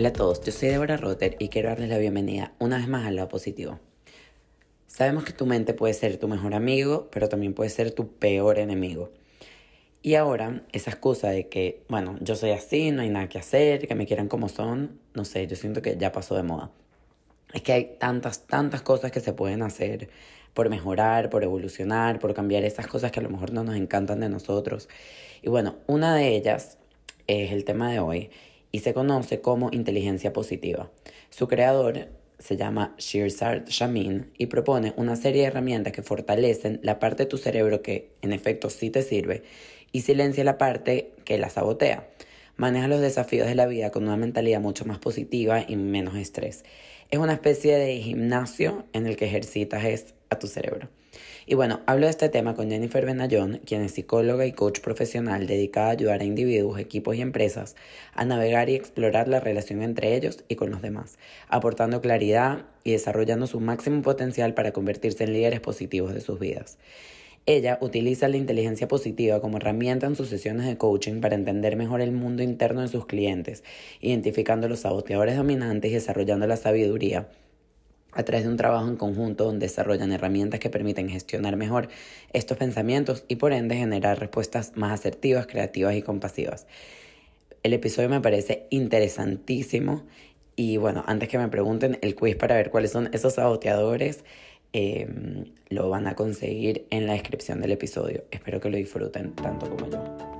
Hola a todos, yo soy Deborah Rotter y quiero darles la bienvenida una vez más al lado positivo. Sabemos que tu mente puede ser tu mejor amigo, pero también puede ser tu peor enemigo. Y ahora, esa excusa de que, bueno, yo soy así, no hay nada que hacer, que me quieran como son, no sé, yo siento que ya pasó de moda. Es que hay tantas, tantas cosas que se pueden hacer por mejorar, por evolucionar, por cambiar esas cosas que a lo mejor no nos encantan de nosotros. Y bueno, una de ellas es el tema de hoy y se conoce como inteligencia positiva. Su creador se llama Shirzad Shamin y propone una serie de herramientas que fortalecen la parte de tu cerebro que en efecto sí te sirve y silencia la parte que la sabotea. Maneja los desafíos de la vida con una mentalidad mucho más positiva y menos estrés. Es una especie de gimnasio en el que ejercitas a tu cerebro. Y bueno, hablo de este tema con Jennifer Benayón, quien es psicóloga y coach profesional dedicada a ayudar a individuos, equipos y empresas a navegar y explorar la relación entre ellos y con los demás, aportando claridad y desarrollando su máximo potencial para convertirse en líderes positivos de sus vidas. Ella utiliza la inteligencia positiva como herramienta en sus sesiones de coaching para entender mejor el mundo interno de sus clientes, identificando los saboteadores dominantes y desarrollando la sabiduría a través de un trabajo en conjunto donde desarrollan herramientas que permiten gestionar mejor estos pensamientos y por ende generar respuestas más asertivas, creativas y compasivas. El episodio me parece interesantísimo y bueno, antes que me pregunten el quiz para ver cuáles son esos saboteadores, em, lo van a conseguir en la descripción del episodio. Espero que lo disfruten tanto como yo.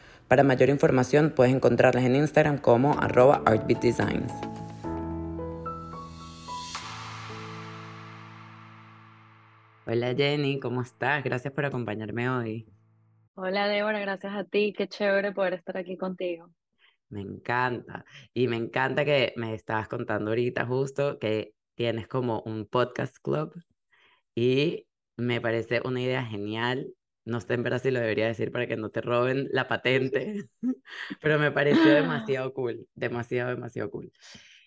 Para mayor información puedes encontrarlas en Instagram como arroba artbeatdesigns. Hola Jenny, ¿cómo estás? Gracias por acompañarme hoy. Hola Débora, gracias a ti, qué chévere poder estar aquí contigo. Me encanta. Y me encanta que me estabas contando ahorita justo que tienes como un podcast club y me parece una idea genial no sé en verdad si lo debería decir para que no te roben la patente, pero me pareció demasiado cool, demasiado, demasiado cool.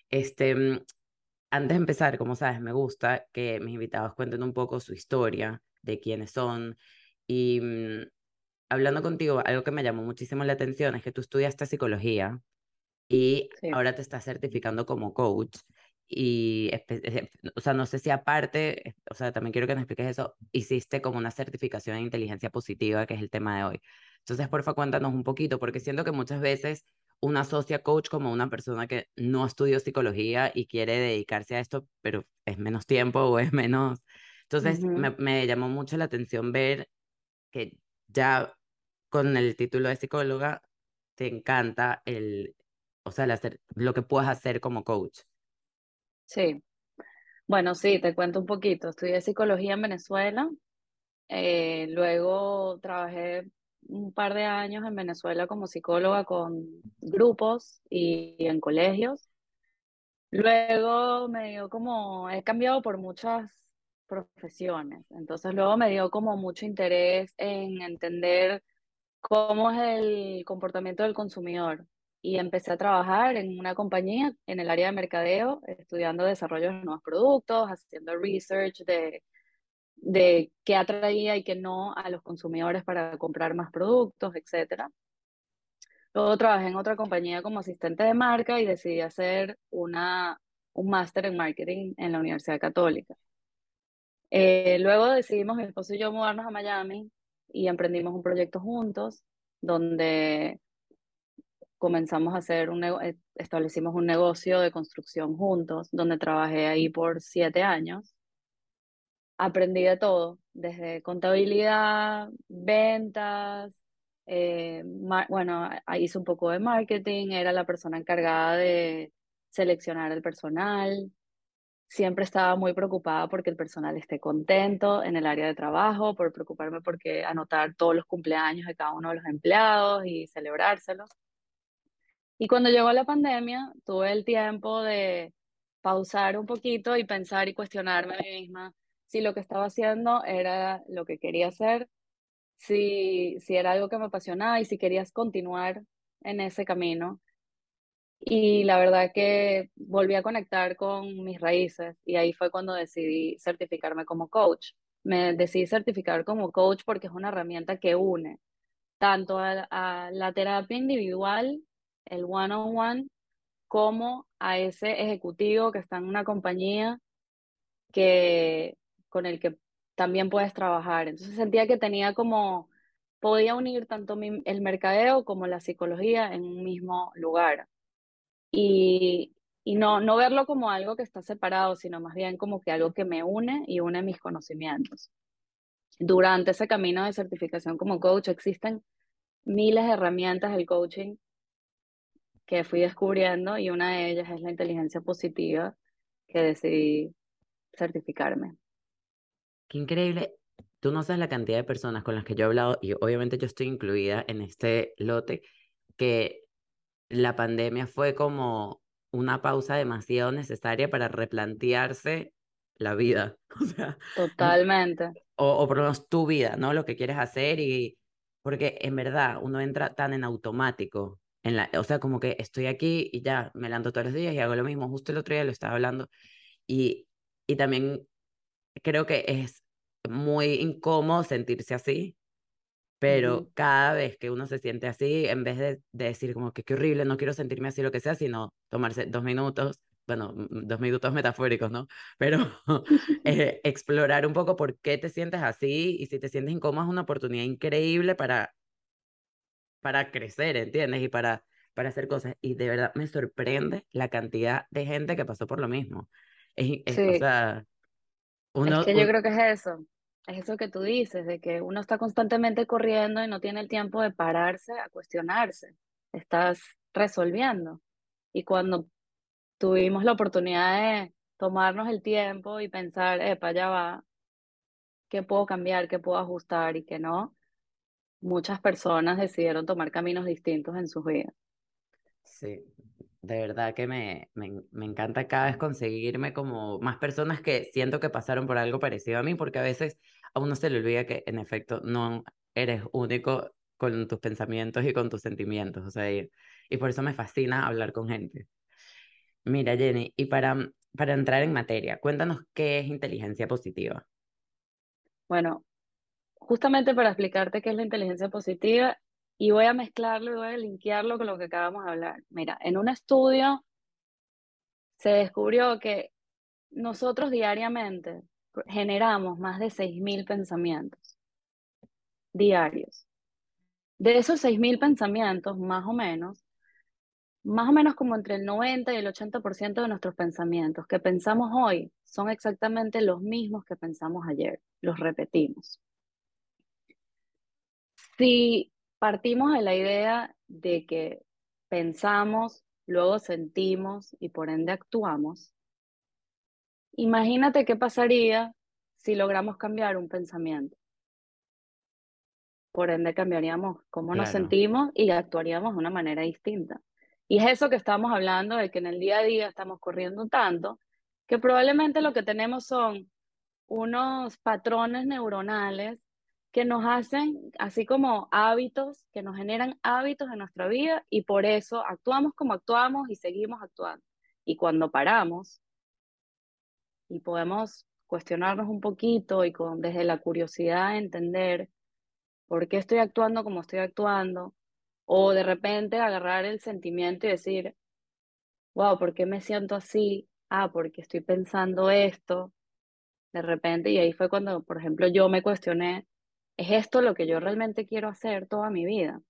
Este, mm, antes de empezar, como sabes, me gusta que mis invitados cuenten un poco su historia, de quiénes son. Y mm, hablando contigo, algo que me llamó muchísimo la atención es que tú estudiaste psicología y ahora te estás certificando como coach. Y, o sea, no sé si aparte, o sea, también quiero que nos expliques eso, hiciste como una certificación en inteligencia positiva, que es el tema de hoy. Entonces, porfa, cuéntanos un poquito, porque siento que muchas veces uno asocia coach como una persona que no estudió psicología y quiere dedicarse a esto, pero es menos tiempo o es menos. Entonces, me, me llamó mucho la atención ver que ya con el título de psicóloga te encanta el, o sea, el hacer, lo que puedes hacer como coach. Sí. Bueno, sí, te cuento un poquito. Estudié psicología en Venezuela. Eh, luego trabajé un par de años en Venezuela como psicóloga con grupos y, en colegios. Luego me dio como, he cambiado por muchas profesiones, entonces luego me dio como mucho interés en entender cómo es el comportamiento del consumidor y empecé a trabajar en una compañía en el área de mercadeo, estudiando desarrollo de nuevos productos, haciendo research de, de qué atraía y qué no a los consumidores para comprar más productos, etc. Luego trabajé en otra compañía como asistente de marca y decidí hacer una, un máster en marketing en la Universidad Católica. Eh, luego decidimos mi esposo y yo mudarnos a Miami y emprendimos un proyecto juntos donde comenzamos a hacer un eh, establecimos un negocio de construcción juntos, donde trabajé ahí por siete años. Aprendí de todo, desde contabilidad, ventas, eh, bueno, hice un poco de marketing, era la persona encargada de seleccionar el personal, siempre estaba muy preocupada porque el personal esté contento en el área de trabajo, por preocuparme porque anotar todos los cumpleaños de cada uno de los empleados y celebrárselos. Y cuando llegó la pandemia, tuve el tiempo de pausar un poquito y pensar y cuestionarme a mí misma si lo que estaba haciendo era lo que quería hacer, si, si era algo que me apasionaba y si querías continuar en ese camino. Y la verdad que volví a conectar con mis raíces y ahí fue cuando decidí certificarme como coach. Me decidí certificar como coach porque es una herramienta que une tanto a, la terapia individual, el one-on-one, como a ese ejecutivo que está en una compañía que, con el que también puedes trabajar. Entonces sentía que tenía como, podía unir tanto el mercadeo como la psicología en un mismo lugar y, y no, no verlo como algo que está separado, sino más bien como que algo que me une y une mis conocimientos. Durante ese camino de certificación como coach existen miles de herramientas del coaching que fui descubriendo y una de ellas es la inteligencia positiva que decidí certificarme. Qué increíble. Tú no sabes la cantidad de personas con las que yo he hablado y obviamente yo estoy incluida en este lote que la pandemia fue como una pausa demasiado necesaria para replantearse la vida. O sea, totalmente. O, o por lo menos tu vida, ¿no? Lo que quieres hacer y porque en verdad uno entra tan en automático. En la, o sea, como que estoy aquí y ya me levanto todos los días y hago lo mismo. Justo el otro día lo estaba hablando. Y, y también creo que es muy incómodo sentirse así, pero cada vez que uno se siente así, en vez de, decir como que qué horrible, no quiero sentirme así, lo que sea, sino tomarse dos minutos, bueno, dos minutos metafóricos, ¿no? Pero eh, explorar un poco por qué te sientes así y si te sientes incómodo es una oportunidad increíble para, para crecer, ¿entiendes? Y para, para hacer cosas. Y de verdad me sorprende la cantidad de gente que pasó por lo mismo. Es, O sea, uno... Es que yo creo que es eso es eso que tú dices, de que uno está constantemente corriendo y no tiene el tiempo de pararse a cuestionarse. Estás resolviendo. Y cuando tuvimos la oportunidad de tomarnos el tiempo y pensar, epa, ya va, ¿qué puedo cambiar, qué puedo ajustar y qué no? Muchas personas decidieron tomar caminos distintos en sus vidas. Sí, de verdad que me, me, me, encanta cada vez conseguirme como más personas que siento que pasaron por algo parecido a mí, porque a veces a uno se le olvida que en efecto no eres único con tus pensamientos y con tus sentimientos, o sea, y, y por eso me fascina hablar con gente. Mira, Jenny, y para, para entrar en materia, cuéntanos qué es inteligencia positiva. Bueno, justamente para explicarte qué es la inteligencia positiva, y voy a mezclarlo y voy a linkearlo con lo que acabamos de hablar. Mira, en un estudio se descubrió que nosotros diariamente generamos más de 6.000 pensamientos diarios. De esos 6.000 pensamientos, más o menos, más o menos como entre el 90 y el 80% de nuestros pensamientos que pensamos hoy son exactamente los mismos que pensamos ayer, los repetimos. Si partimos de la idea de que pensamos, luego sentimos y por ende actuamos. Imagínate qué pasaría si logramos cambiar un pensamiento. Por ende cambiaríamos cómo nos sentimos y actuaríamos de una manera distinta. Y es eso que estamos hablando, de que en el día a día estamos corriendo tanto, que probablemente lo que tenemos son unos patrones neuronales que nos hacen, así como hábitos, que nos generan hábitos en nuestra vida y por eso actuamos como actuamos y seguimos actuando. Y cuando paramos y podemos cuestionarnos un poquito y con, desde la curiosidad entender por qué estoy actuando como estoy actuando, o de repente agarrar el sentimiento y decir, wow, ¿por qué me siento así? Ah, porque estoy pensando esto. De repente, y ahí fue cuando, por ejemplo, yo me cuestioné ¿Es esto lo que yo realmente quiero hacer toda mi vida?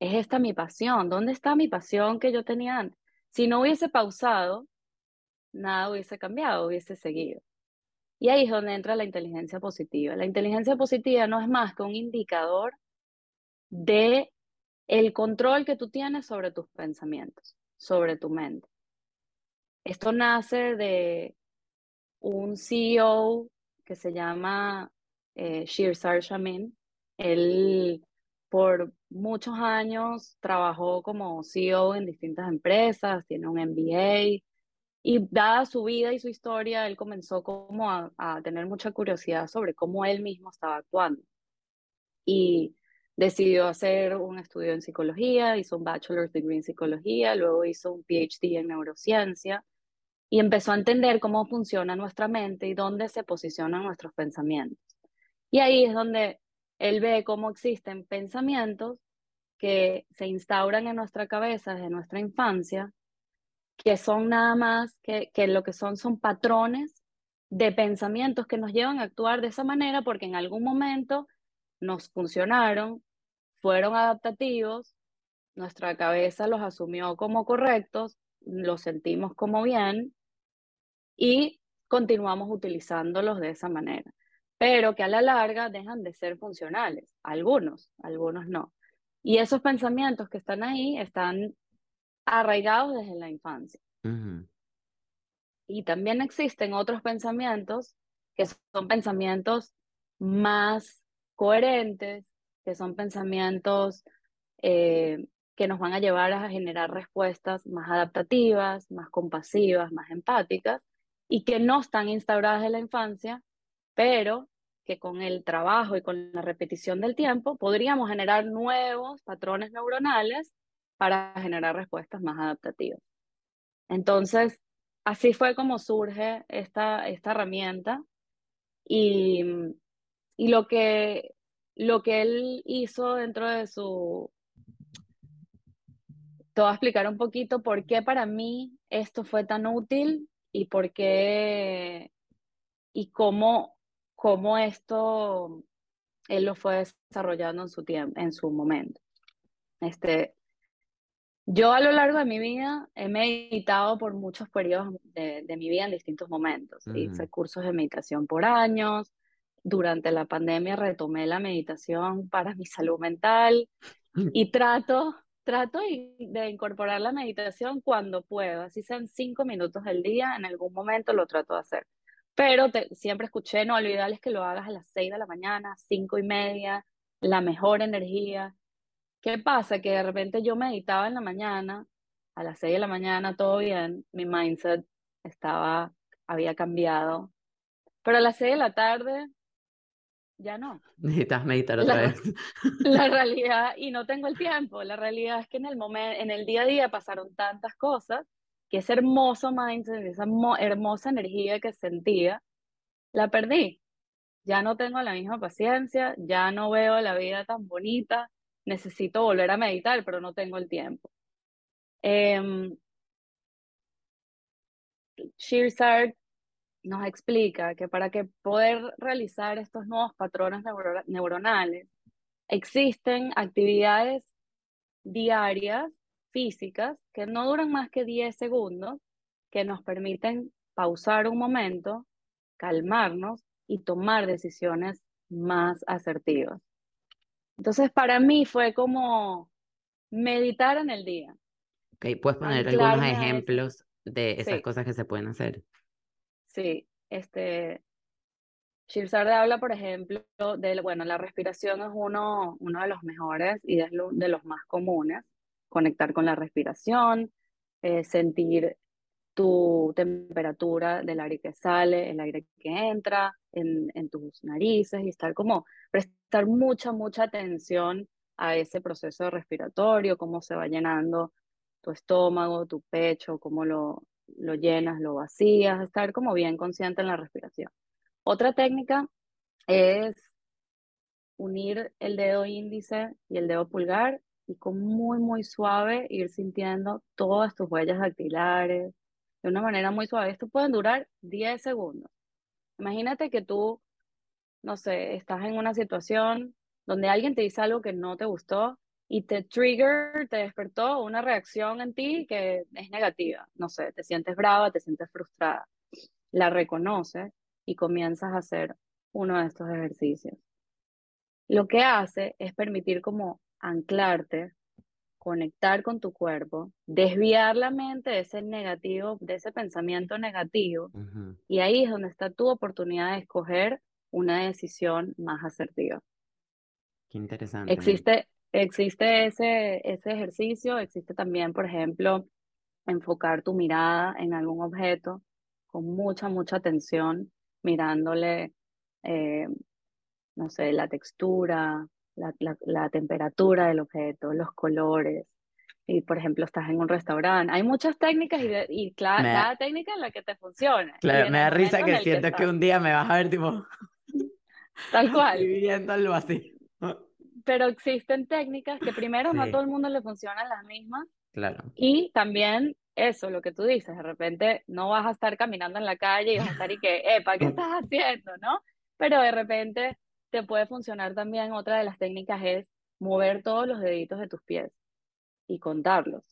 ¿Es esta mi pasión? ¿Dónde está mi pasión que yo tenía antes? Si no hubiese pausado, nada hubiese cambiado, hubiese seguido. Y ahí es donde entra la inteligencia positiva. La inteligencia positiva no es más que un indicador de el control que tú tienes sobre tus pensamientos, sobre tu mente. Esto nace de un CEO que se llama eh, Shirzar Shamin. Él por muchos años trabajó como CEO en distintas empresas, tiene un MBA y dada su vida y su historia, él comenzó como a, a tener mucha curiosidad sobre cómo él mismo estaba actuando. Y decidió hacer un estudio en psicología, hizo un bachelor's degree en psicología, luego hizo un PhD en neurociencia y empezó a entender cómo funciona nuestra mente y dónde se posicionan nuestros pensamientos. Y ahí es donde él ve cómo existen pensamientos que se instauran en nuestra cabeza desde nuestra infancia, que son nada más que, que lo que son son patrones de pensamientos que nos llevan a actuar de esa manera porque en algún momento nos funcionaron, fueron adaptativos, nuestra cabeza los asumió como correctos, los sentimos como bien y continuamos utilizándolos de esa manera, pero que a la larga dejan de ser funcionales, algunos, algunos no. Y esos pensamientos que están ahí están arraigados desde la infancia. Y también existen otros pensamientos que son pensamientos más coherentes, que son pensamientos eh, que nos van a llevar a generar respuestas más adaptativas, más compasivas, más empáticas, y que no están instauradas en la infancia, pero que con el trabajo y con la repetición del tiempo podríamos generar nuevos patrones neuronales para generar respuestas más adaptativas. Entonces, así fue como surge esta, esta herramienta y, y lo que lo que él hizo dentro de su... Te voy a explicar un poquito por qué para mí esto fue tan útil y por qué y cómo, cómo esto él lo fue desarrollando en su tiempo, en su momento. Este, yo a lo largo de mi vida he meditado por muchos periodos de, mi vida en distintos momentos. Hice cursos de meditación por años, durante la pandemia retomé la meditación para mi salud mental y trato, trato de incorporar la meditación cuando puedo, así sean cinco minutos del día, en algún momento lo trato de hacer. Pero siempre escuché, no olvidarles que lo hagas a las seis de la mañana, cinco y media, la mejor energía. ¿Qué pasa? Que de repente yo meditaba en la mañana, a las seis de la mañana, todo bien, mi mindset estaba, había cambiado. Pero a las seis de la tarde ya no. Necesitas meditar otra vez. La realidad, y no tengo el tiempo, la realidad es que en el momento, en el día a día pasaron tantas cosas que ese hermoso mindset, esa hermosa energía que sentía, la perdí. Ya no tengo la misma paciencia, ya no veo la vida tan bonita, necesito volver a meditar, pero no tengo el tiempo. Eh, nos explica que para que poder realizar estos nuevos patrones neuronales existen actividades diarias físicas que no duran más que 10 segundos, que nos permiten pausar un momento, calmarnos y tomar decisiones más asertivas. Entonces, para mí fue como meditar en el día. Ok, ¿puedes poner algunos ejemplos de esas cosas que se pueden hacer? Sí, este, Shirzade habla, por ejemplo, de, bueno, la respiración es uno, uno de los mejores y es de los más comunes. Conectar con la respiración, eh, sentir tu temperatura del aire que sale, el aire que entra en, en tus narices y estar como, prestar mucha, mucha atención a ese proceso respiratorio, cómo se va llenando tu estómago, tu pecho, cómo lo, lo llenas, lo vacías, estar como bien consciente en la respiración. Otra técnica es unir el dedo índice y el dedo pulgar y con muy, muy suave ir sintiendo todas tus huellas dactilares de una manera muy suave. Esto puede durar 10 segundos. Imagínate que tú, no sé, estás en una situación donde alguien te dice algo que no te gustó y te trigger, te despertó una reacción en ti que es negativa. No sé, te sientes brava, te sientes frustrada. La reconoces y comienzas a hacer uno de estos ejercicios. Lo que hace es permitir como anclarte conectar con tu cuerpo, desviar la mente de ese negativo, de ese pensamiento negativo, y ahí es donde está tu oportunidad de escoger una decisión más asertiva. Qué interesante. Existe, existe ese, ese ejercicio, existe también, por ejemplo, enfocar tu mirada en algún objeto con mucha, mucha atención, mirándole, eh, no sé, la textura, la, temperatura del objeto, los colores. Y, por ejemplo, estás en un restaurante. Hay muchas técnicas y, y cada técnica en la que te funciona. Claro, me da risa que siento que, un día me vas a ver tipo... Tal cual. Viviendo algo así. Pero existen técnicas que primero no a todo el mundo le funcionan las mismas. Claro. Y también eso, lo que tú dices, de repente no vas a estar caminando en la calle y vas a estar y que, epa, ¿qué estás haciendo? ¿No? Pero de repente te puede funcionar también, otra de las técnicas es mover todos los deditos de tus pies y contarlos.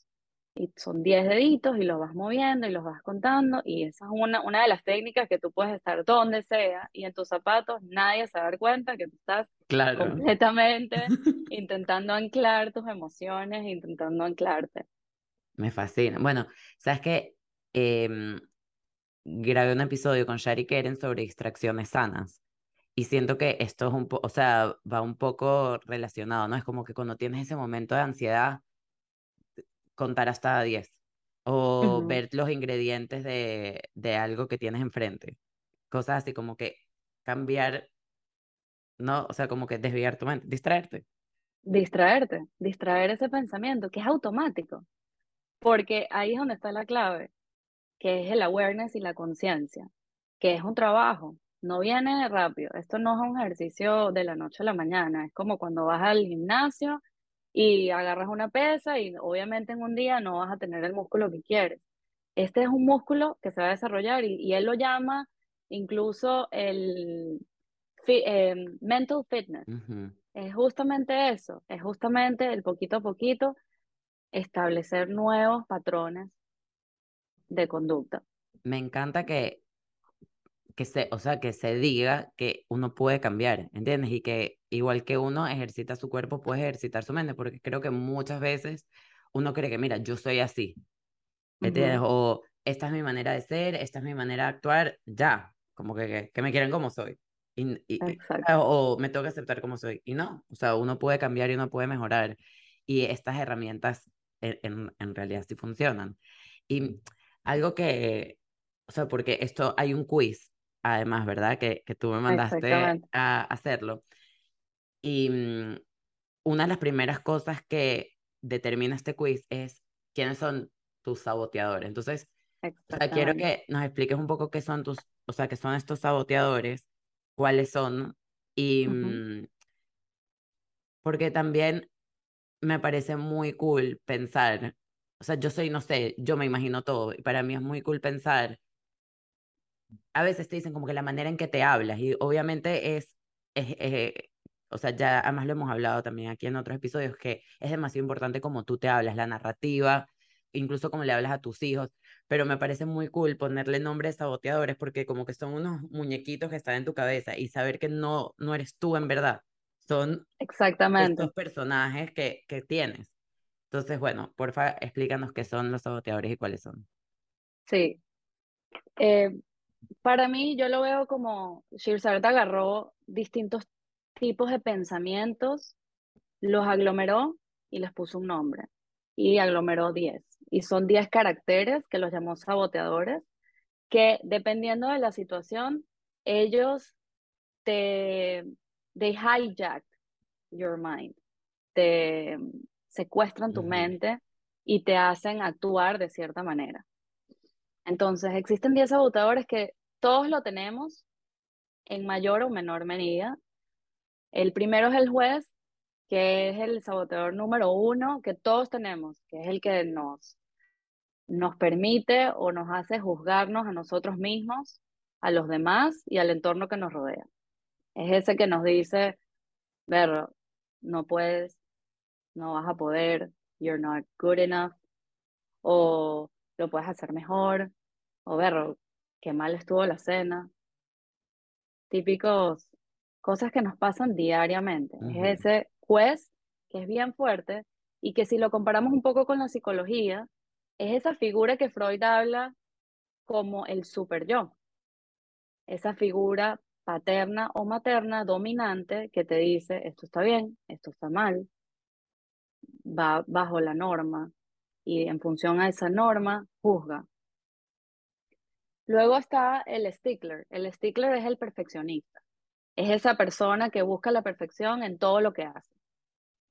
Y son 10 deditos y los vas moviendo y los vas contando y esa es una, una de las técnicas que tú puedes estar donde sea y en tus zapatos nadie se va a dar cuenta que tú estás completamente intentando anclar tus emociones, intentando anclarte. Me fascina. Bueno, sabes que em, grabé un episodio con Shari Keren sobre extracciones sanas. Y siento que esto es un poco, o sea, va un poco relacionado, ¿no? Es como que cuando tienes ese momento de ansiedad, contar hasta 10 o ver los ingredientes de, de algo que tienes enfrente. Cosas así como que cambiar, ¿no? O sea, como que desviar tu mente, distraerte. Distraerte, distraer ese pensamiento que es automático. Porque ahí es donde está la clave, que es el awareness y la conciencia, que es un trabajo, no viene rápido. Esto no es un ejercicio de la noche a la mañana, es como cuando vas al gimnasio y agarras una pesa y obviamente en un día no vas a tener el músculo que quieres. Este es un músculo que se va a desarrollar y, él lo llama incluso el em, mental fitness. Es justamente eso, es justamente el poquito a poquito establecer nuevos patrones de conducta. Me encanta que, que se, o sea, que se diga que uno puede cambiar, ¿entiendes? Y que igual que uno ejercita su cuerpo, puede ejercitar su mente, porque creo que muchas veces uno cree que, mira, yo soy así, ¿entiendes? O esta es mi manera de ser, esta es mi manera de actuar, ya, como que, que, me quieren como soy. Y, o, me tengo que aceptar como soy. Y no, o sea, uno puede cambiar y uno puede mejorar. Y estas herramientas en, en realidad sí funcionan. Y algo que, o sea, porque esto hay un quiz, además, ¿verdad? Que, que tú me mandaste a hacerlo. Y mm, una de las primeras cosas que determina este quiz es quiénes son tus saboteadores. Entonces, o sea, quiero que nos expliques un poco qué son tus, o sea, qué son estos saboteadores, cuáles son, y mm, porque también me parece muy cool pensar, o sea, yo soy, no sé, yo me imagino todo, y para mí es muy cool pensar, a veces te dicen como que la manera en que te hablas, y obviamente es, es, o sea, ya además lo hemos hablado también aquí en otros episodios, que es demasiado importante como tú te hablas, la narrativa, incluso como le hablas a tus hijos, pero me parece muy cool ponerle nombres saboteadores porque como que son unos muñequitos que están en tu cabeza y saber que no, no eres tú en verdad, son Exactamente. estos personajes que, que tienes. Entonces, bueno, porfa, explícanos qué son los saboteadores y cuáles son. Sí. Eh, para mí, yo lo veo como Shirzard agarró distintos tipos de pensamientos, los aglomeró y les puso un nombre. Y aglomeró 10. Y son 10 caracteres que los llamó saboteadores, que dependiendo de la situación, ellos te they hijack your mind, te secuestran tu mente y te hacen actuar de cierta manera. Entonces, existen 10 sabotadores que todos lo tenemos en mayor o menor medida. El primero es el juez, que es el saboteador número uno que todos tenemos, que es el que nos, nos permite o nos hace juzgarnos a nosotros mismos, a los demás y al entorno que nos rodea. Es ese que nos dice, ver, no puedes, no vas a poder, you're not good enough, o lo puedes hacer mejor, o ver, qué mal estuvo la cena. Típicos cosas que nos pasan diariamente. Es ese juez que es bien fuerte y que si lo comparamos un poco con la psicología, es esa figura que Freud habla como el super yo. Esa figura paterna o materna dominante que te dice esto está bien, esto está mal, va bajo la norma y en función a esa norma juzga. Luego está el stickler. El stickler es el perfeccionista. Es esa persona que busca la perfección en todo lo que hace.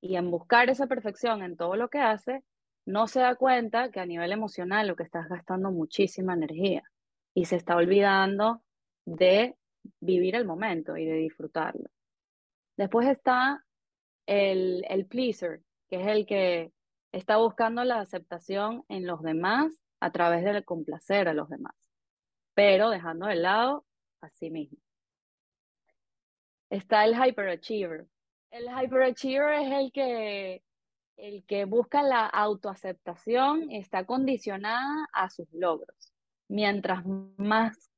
Y en buscar esa perfección en todo lo que hace, no se da cuenta que a nivel emocional lo que estás gastando muchísima energía y se está olvidando de vivir el momento y de disfrutarlo. Después está el, el pleaser, que es el que está buscando la aceptación en los demás a través de complacer a los demás, pero dejando de lado a sí mismo. Está el hyperachiever. El hyperachiever es el que, el que busca la autoaceptación y está condicionada a sus logros. Mientras más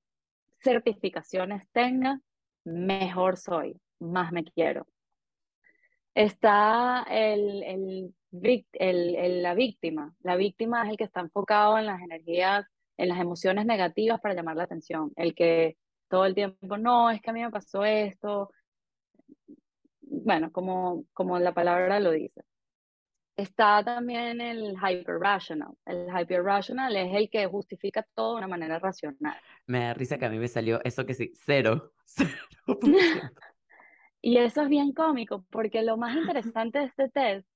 certificaciones tenga, mejor soy, más me quiero. Está el, el, el, la víctima. La víctima es el que está enfocado en las energías, en las emociones negativas para llamar la atención. El que todo el tiempo, no, es que a mí me pasó esto. Bueno, como, como la palabra lo dice. Está también el hyper rational. El hyper rational es el que justifica todo de una manera racional. Me da risa que a mí me salió eso que sí, cero. y eso es bien cómico, porque lo más interesante de este test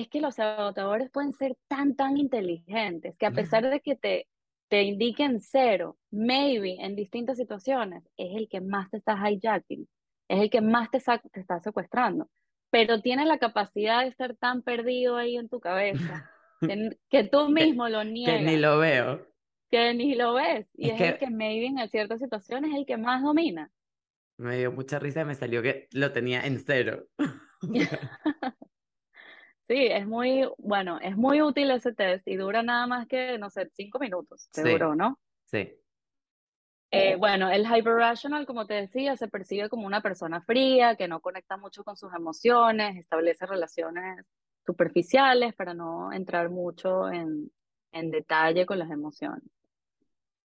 es que los sabotadores pueden ser tan, tan inteligentes que a pesar de que te, te indiquen cero, maybe en distintas situaciones, es el que más te está hijacking, es el que más te, te está secuestrando pero tiene la capacidad de estar tan perdido ahí en tu cabeza que, tú mismo lo niegas. Que ni lo veo. Que ni lo ves. Y es, el que maybe en ciertas situaciones es el que más domina. Me dio mucha risa y me salió que lo tenía en cero. sí, es muy, bueno, es muy útil ese test y dura nada más que, no sé, cinco minutos, seguro, ¿no? Sí. Eh, bueno, el hyperrational, como te decía, se percibe como una persona fría, que no conecta mucho con sus emociones, establece relaciones superficiales para no entrar mucho en, en detalle con las emociones.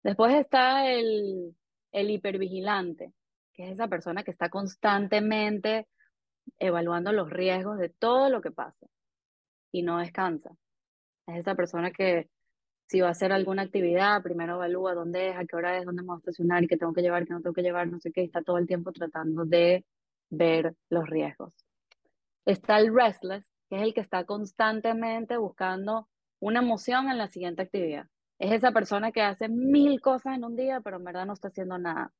Después está el, el hipervigilante, que es esa persona que está constantemente evaluando los riesgos de todo lo que pasa y no descansa. Es esa persona que si va a hacer alguna actividad, primero evalúa dónde es, a qué hora es, dónde me voy a estacionar, qué tengo que llevar, qué no tengo que llevar, no sé qué, está todo el tiempo tratando de ver los riesgos. Está el restless, que es el que está constantemente buscando una emoción en la siguiente actividad. Es esa persona que hace mil cosas en un día, pero en verdad no está haciendo nada.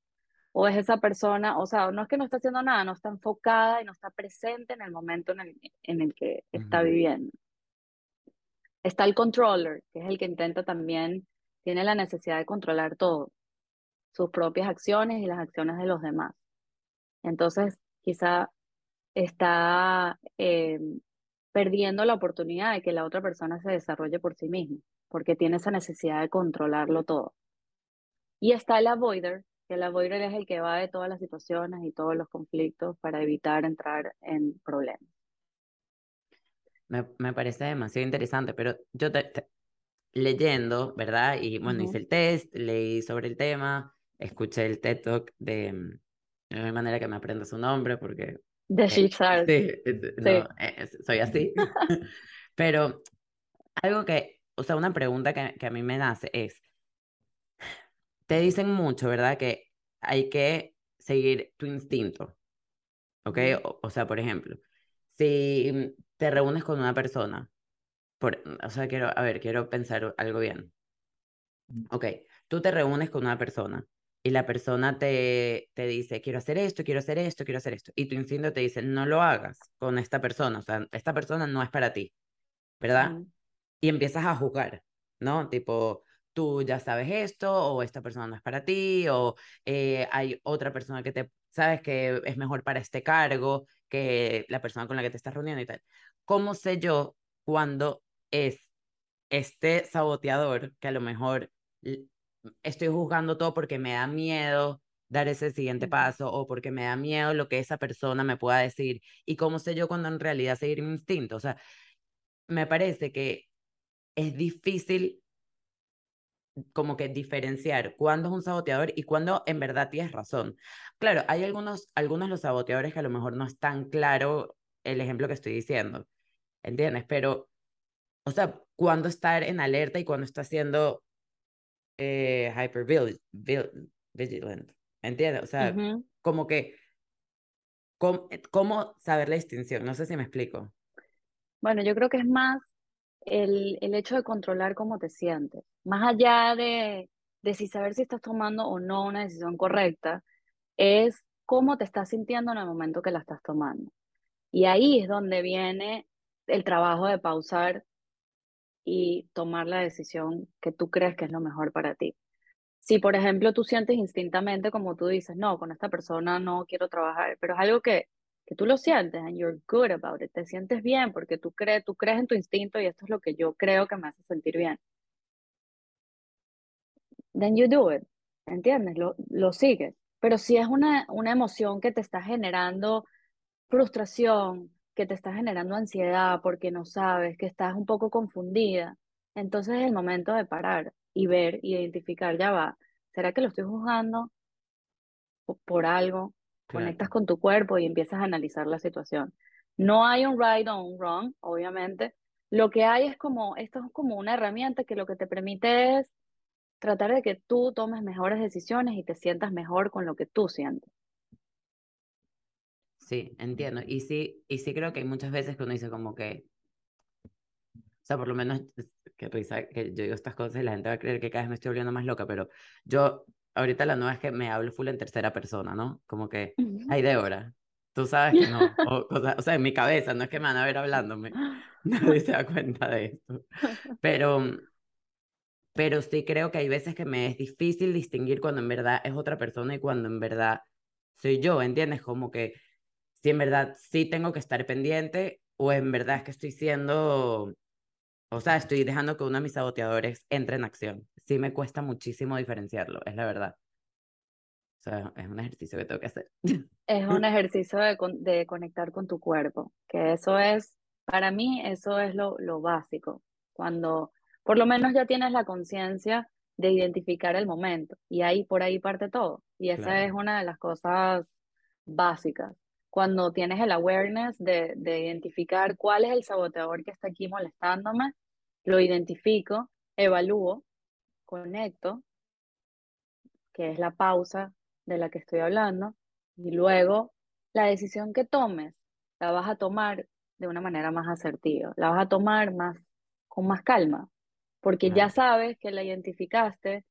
O es esa persona, o sea, no es que no está haciendo nada, no está enfocada y no está presente en el momento en el, en el que está viviendo. Está el controller, que es el que intenta también, tiene la necesidad de controlar todo, sus propias acciones y las acciones de los demás. Entonces, quizá está eh, perdiendo la oportunidad de que la otra persona se desarrolle por sí misma, porque tiene esa necesidad de controlarlo todo. Y está el avoider, que el avoider es el que va de todas las situaciones y todos los conflictos para evitar entrar en problemas. Me, me parece demasiado interesante, pero yo te, leyendo, ¿verdad? Y bueno, hice el test, leí sobre el tema, escuché el TED Talk de, mm, de una manera que me aprenda su nombre porque... De eh, sí, no, eh, soy así. pero algo que, o sea, una pregunta que, que a mí me nace es, te dicen mucho, ¿verdad? Que hay que seguir tu instinto, ¿ok? o sea, por ejemplo, si te reúnes con una persona, por, o sea, quiero, a ver, quiero pensar algo bien. Ok, tú te reúnes con una persona y la persona te, te dice, quiero hacer esto, quiero hacer esto, quiero hacer esto. Y tu instinto te dice, no lo hagas con esta persona, o sea, esta persona no es para ti, ¿verdad? Y empiezas a juzgar, ¿no? Tipo, tú ya sabes esto, o esta persona no es para ti, o eh, hay otra persona que te sabes que es mejor para este cargo que la persona con la que te estás reuniendo y tal. ¿cómo sé yo cuando es este saboteador que a lo mejor estoy juzgando todo porque me da miedo dar ese siguiente paso o porque me da miedo lo que esa persona me pueda decir y cómo sé yo cuando en realidad seguir mi instinto? O sea, me parece que es difícil como que diferenciar cuándo es un saboteador y cuándo en verdad tienes razón. Claro, hay algunos, algunos los saboteadores que a lo mejor no es tan claro el ejemplo que estoy diciendo, ¿entiendes? Pero, o sea, cuándo estar en alerta y cuándo está siendo eh, hyper vigilant, ¿entiendes? O sea, como que, ¿cómo, ¿cómo saber la distinción? No sé si me explico. Bueno, yo creo que es más el, el hecho de controlar cómo te sientes. Más allá de, de si saber si estás tomando o no una decisión correcta, es cómo te estás sintiendo en el momento que la estás tomando. Y ahí es donde viene el trabajo de pausar y tomar la decisión que tú crees que es lo mejor para ti. Si, por ejemplo, tú sientes instintamente, como tú dices, no, con esta persona no quiero trabajar, pero es algo que que tú lo sientes and you're good about it, te sientes bien porque tú crees, tú crees en tu instinto y esto es lo que yo creo que me hace sentir bien. Then you do it, ¿entiendes? Lo, lo sigues. Pero si es una, una emoción que te está generando frustración, que te está generando ansiedad porque no sabes, que estás un poco confundida, entonces es el momento de parar y ver, identificar, ya va, ¿será que lo estoy juzgando por algo? Conectas con tu cuerpo y empiezas a analizar la situación. No hay un right o un wrong, obviamente. Lo que hay es como, esto es como una herramienta que lo que te permite es tratar de que tú tomes mejores decisiones y te sientas mejor con lo que tú sientes. Sí, entiendo. Y sí, y sí creo que hay muchas veces que uno dice como que, o sea, por lo menos, que risa que yo digo estas cosas y la gente va a creer que cada vez me estoy volviendo más loca, pero yo ahorita la nueva es que me hablo full en tercera persona, ¿no? Como que, hay de hora. Tú sabes que no. O, o, sea, en mi cabeza, no es que me van a ver hablándome. Nadie se da cuenta de esto. Pero, pero sí creo que hay veces que me es difícil distinguir cuando en verdad es otra persona y cuando en verdad soy yo, ¿entiendes? Como que si en verdad sí tengo que estar pendiente o en verdad es que estoy siendo, o sea, estoy dejando que uno de mis saboteadores entre en acción sí me cuesta muchísimo diferenciarlo, es la verdad. O sea, es un ejercicio que tengo que hacer. Es un ejercicio de, de conectar con tu cuerpo, que eso es, para mí, eso es lo, lo básico. Cuando por lo menos ya tienes la conciencia de identificar el momento y ahí por ahí parte todo. Y esa es una de las cosas básicas. Cuando tienes el awareness de, de identificar cuál es el saboteador que está aquí molestándome, lo identifico, evalúo conecto, que es la pausa de la que estoy hablando, y luego la decisión que tomes la vas a tomar de una manera más asertiva, la vas a tomar más con más calma, porque ya sabes que la identificaste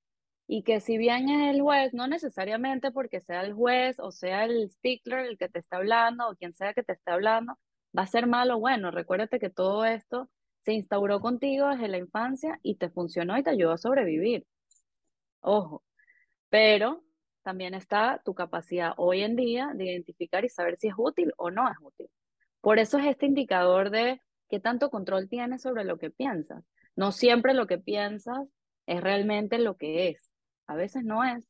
y que si bien es el juez, no necesariamente porque sea el juez o sea el stickler el que te está hablando o quien sea que te está hablando, va a ser malo o bueno. Recuérdate que todo esto se instauró contigo desde la infancia y te funcionó y te ayudó a sobrevivir. Ojo, pero también está tu capacidad hoy en día de identificar y saber si es útil o no es útil. Por eso es este indicador de qué tanto control tienes sobre lo que piensas. No siempre lo que piensas es realmente lo que es. A veces no es.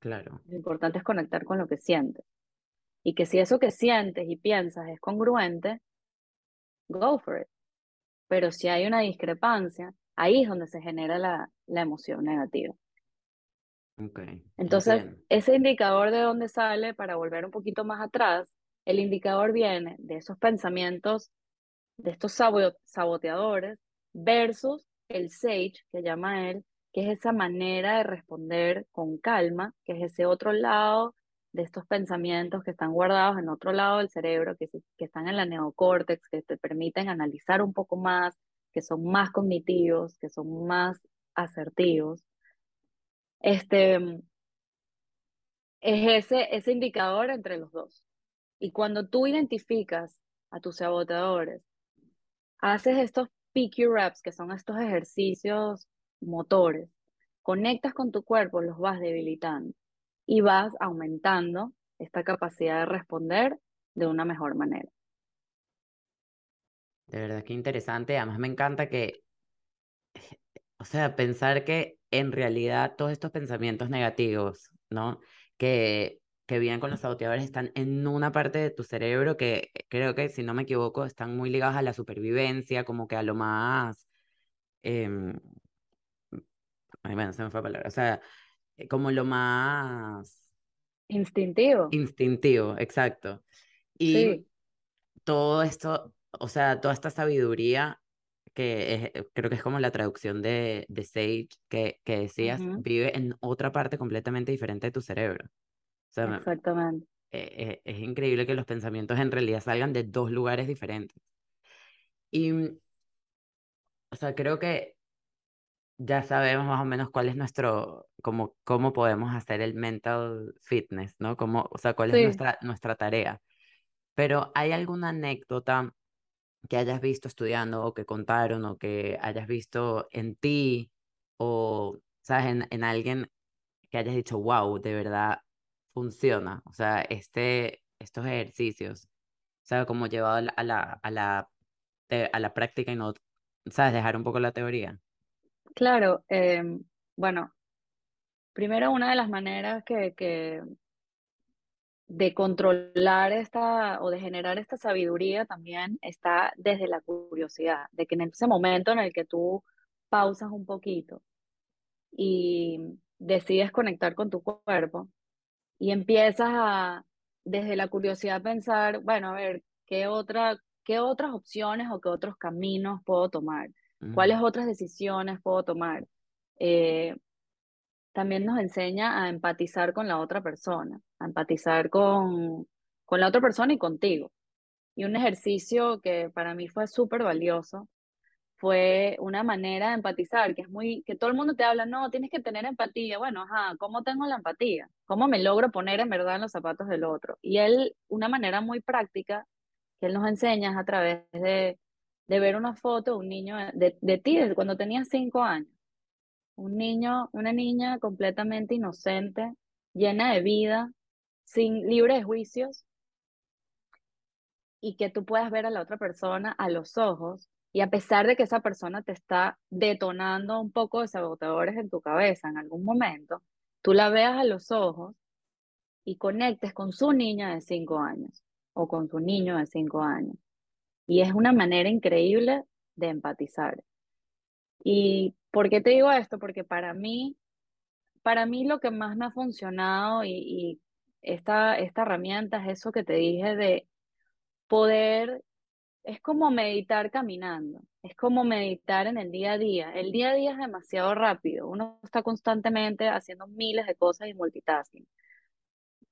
Claro. Lo importante es conectar con lo que sientes. Y que si eso que sientes y piensas es congruente, go for it. Pero si hay una discrepancia, ahí es donde se genera la, la emoción negativa. Okay, Entonces, ese indicador de dónde sale, para volver un poquito más atrás, el indicador viene de esos pensamientos, de estos saboteadores, versus el sage, que llama él, que es esa manera de responder con calma, que es ese otro lado de estos pensamientos que están guardados en otro lado del cerebro, que, que están en la neocórtex, que te permiten analizar un poco más, que son más cognitivos, que son más asertivos. Este, es ese, ese indicador entre los dos. Y cuando tú identificas a tus saboteadores, haces estos PQ reps, que son estos ejercicios motores, conectas con tu cuerpo, los vas debilitando y vas aumentando esta capacidad de responder de una mejor manera. De verdad que interesante. Además me encanta que, o sea, pensar que en realidad todos estos pensamientos negativos, ¿no? Que que vienen con los saboteadores están en una parte de tu cerebro que creo que, si no me equivoco, están muy ligados a la supervivencia, como que a lo más... Eh, ay, bueno, se me fue la palabra. O sea, como lo más... Instintivo. Instintivo, exacto. Y Sí. todo esto, o sea, toda esta sabiduría que es- eh, creo que es como la traducción de, de Sage que, que decías, vive en otra parte completamente diferente de tu cerebro. O sea, me- Exactamente. eh, eh, es increíble que los pensamientos en realidad salgan de dos lugares diferentes. Y, mm, o sea, creo que ya sabemos más o menos cuál es nuestro, como, cómo podemos hacer el mental fitness, ¿no? Cómo, o sea, cuál es Sí. nuestra, nuestra tarea. Pero ¿hay alguna anécdota que hayas visto estudiando o que contaron o que hayas visto en ti o, sabes, en, en alguien que hayas dicho, wow, de verdad funciona? O sea, este, estos ejercicios, o sea, como llevado a la, a la, a la, a la práctica y no, sabes, dejar un poco la teoría. Claro. em, bueno, primero una de las maneras que, que de controlar esta o de generar esta sabiduría también está desde la curiosidad, de que en ese momento en el que tú pausas un poquito y decides conectar con tu cuerpo y empiezas a, desde la curiosidad, pensar, bueno, a ver, ¿qué otra, qué otras opciones o qué otros caminos puedo tomar? ¿Cuáles otras decisiones puedo tomar? Eh, también nos enseña a empatizar con la otra persona, a empatizar con, con la otra persona y contigo. Y un ejercicio que para mí fue súper valioso fue una manera de empatizar, que es muy, que todo el mundo te habla, no, tienes que tener empatía. Bueno, ajá, ¿cómo tengo la empatía? ¿Cómo me logro poner en verdad en los zapatos del otro? Y él, una manera muy práctica que él nos enseña es a través de, de ver una foto de un niño de, de ti, de cuando tenías cinco años. Un niño, una niña completamente inocente, llena de vida, sin libre de juicios, y que tú puedas ver a la otra persona a los ojos, y a pesar de que esa persona te está detonando un poco de sabotadores en tu cabeza en algún momento, tú la veas a los ojos y conectes con su niña de cinco años o con su niño de cinco años. Y es una manera increíble de empatizar. ¿Y por qué te digo esto? Porque para mí Para mí lo que más me ha funcionado y, y esta, esta herramienta es eso que te dije de poder, es como meditar caminando, es como meditar en el día a día. El día a día es demasiado rápido, uno está constantemente haciendo miles de cosas y multitasking.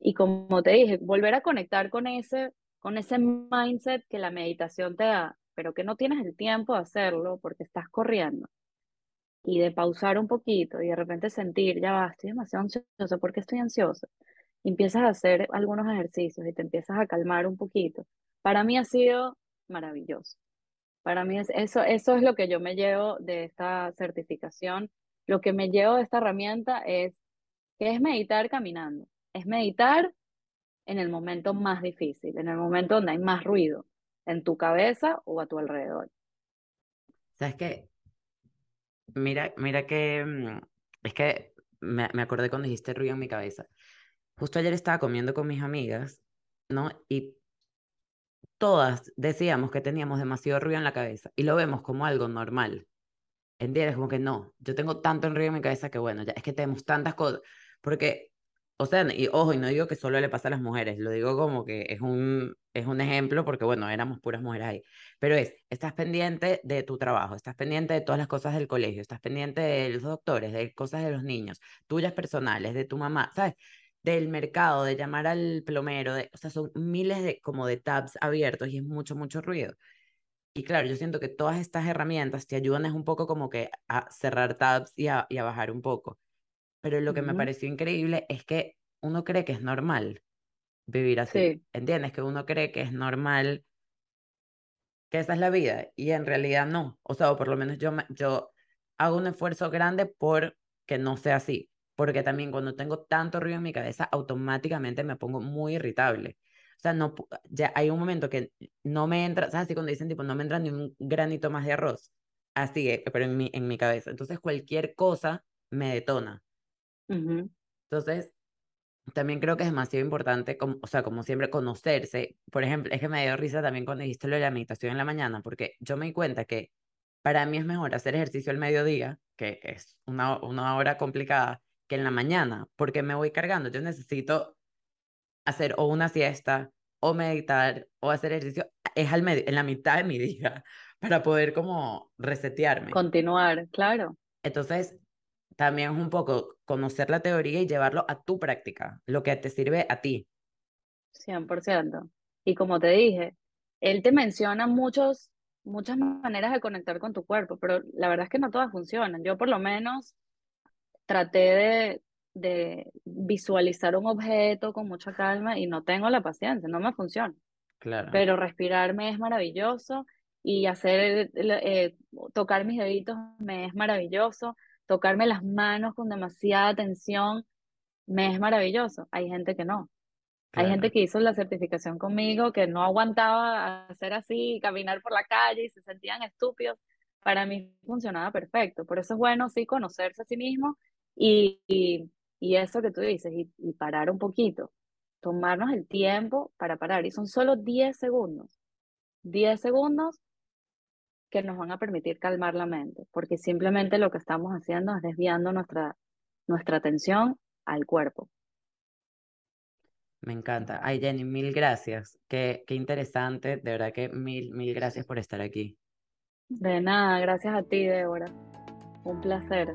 Y como te dije, volver a conectar con ese, con ese mindset que la meditación te da, pero que no tienes el tiempo de hacerlo porque estás corriendo y de pausar un poquito y de repente sentir, ya va, estoy demasiado ansiosa, ¿por qué estoy ansiosa? Y empiezas a hacer algunos ejercicios y te empiezas a calmar un poquito. Para mí ha sido maravilloso. Para mí es, eso, eso es lo que yo me llevo de esta certificación. Lo que me llevo de esta herramienta es que es meditar caminando. Es meditar en el momento más difícil, en el momento donde hay más ruido, en tu cabeza o a tu alrededor. ¿Sabes qué? Mira, mira que mm, es que me, me acordé cuando dijiste ruido en mi cabeza. Justo ayer estaba comiendo con mis amigas, ¿no? Y todas decíamos que teníamos demasiado ruido en la cabeza y lo vemos como algo normal. ¿Entiendes? Como que no, yo tengo tanto ruido en mi cabeza que bueno, ya es que tenemos tantas cosas, porque, o sea, y ojo, y no digo que solo le pasa a las mujeres, lo digo como que es un, es un ejemplo porque bueno, éramos puras mujeres ahí, pero es, estás pendiente de tu trabajo, estás pendiente de todas las cosas del colegio, estás pendiente de los doctores, de cosas de los niños, tuyas personales, de tu mamá, ¿sabes? Del mercado, de llamar al plomero, de, o sea, son miles de, como de tabs abiertos y es mucho, mucho ruido. Y claro, yo siento que todas estas herramientas te ayudan es un poco como que a cerrar tabs y a, y a bajar un poco. Pero lo que me pareció increíble es que uno cree que es normal vivir así. Sí, ¿Entiendes? Que uno cree que es normal, que esa es la vida y en realidad no. O sea, o por lo menos yo, yo hago un esfuerzo grande por que no sea así. Porque también cuando tengo tanto ruido en mi cabeza, automáticamente me pongo muy irritable. O sea, no, ya hay un momento que no me entra, ¿sabes? Así cuando dicen tipo, no me entra ni un granito más de arroz. Así, eh, pero en mi, en mi cabeza. Entonces cualquier cosa me detona. Entonces, también creo que es demasiado importante, como, o sea, como siempre, conocerse. Por ejemplo, es que me dio risa también cuando dijiste lo de la meditación en la mañana, porque yo me di cuenta que para mí es mejor hacer ejercicio al mediodía, que es una, una hora complicada, que en la mañana, porque me voy cargando. Yo necesito hacer o una siesta, o meditar, o hacer ejercicio, es al en la mitad de mi día, para poder como resetearme. Continuar, claro. Entonces, también es un poco conocer la teoría y llevarlo a tu práctica, lo que te sirve a ti. 100%. Y como te dije, él te menciona muchos, muchas maneras de conectar con tu cuerpo, pero la verdad es que no todas funcionan. Yo por lo menos traté de, de visualizar un objeto con mucha calma y no tengo la paciencia, no me funciona. Claro. Pero respirarme es maravilloso y hacer, eh, tocar mis deditos me es maravilloso tocarme las manos con demasiada tensión me es maravilloso. Hay gente que no. Hay gente que hizo la certificación conmigo que no aguantaba hacer así, caminar por la calle y se sentían estúpidos. Para mí funcionaba perfecto. Por eso es bueno, sí, conocerse a sí mismo y, y, y eso que tú dices, y, y parar un poquito. Tomarnos el tiempo para parar. Y son solo 10 segundos. 10 segundos que nos van a permitir calmar la mente, porque simplemente lo que estamos haciendo es desviando nuestra, nuestra atención al cuerpo. Me encanta. Ay, Jenny, mil gracias. Qué, qué interesante. De verdad que mil, mil gracias por estar aquí. De nada, gracias a ti, Débora. Un placer.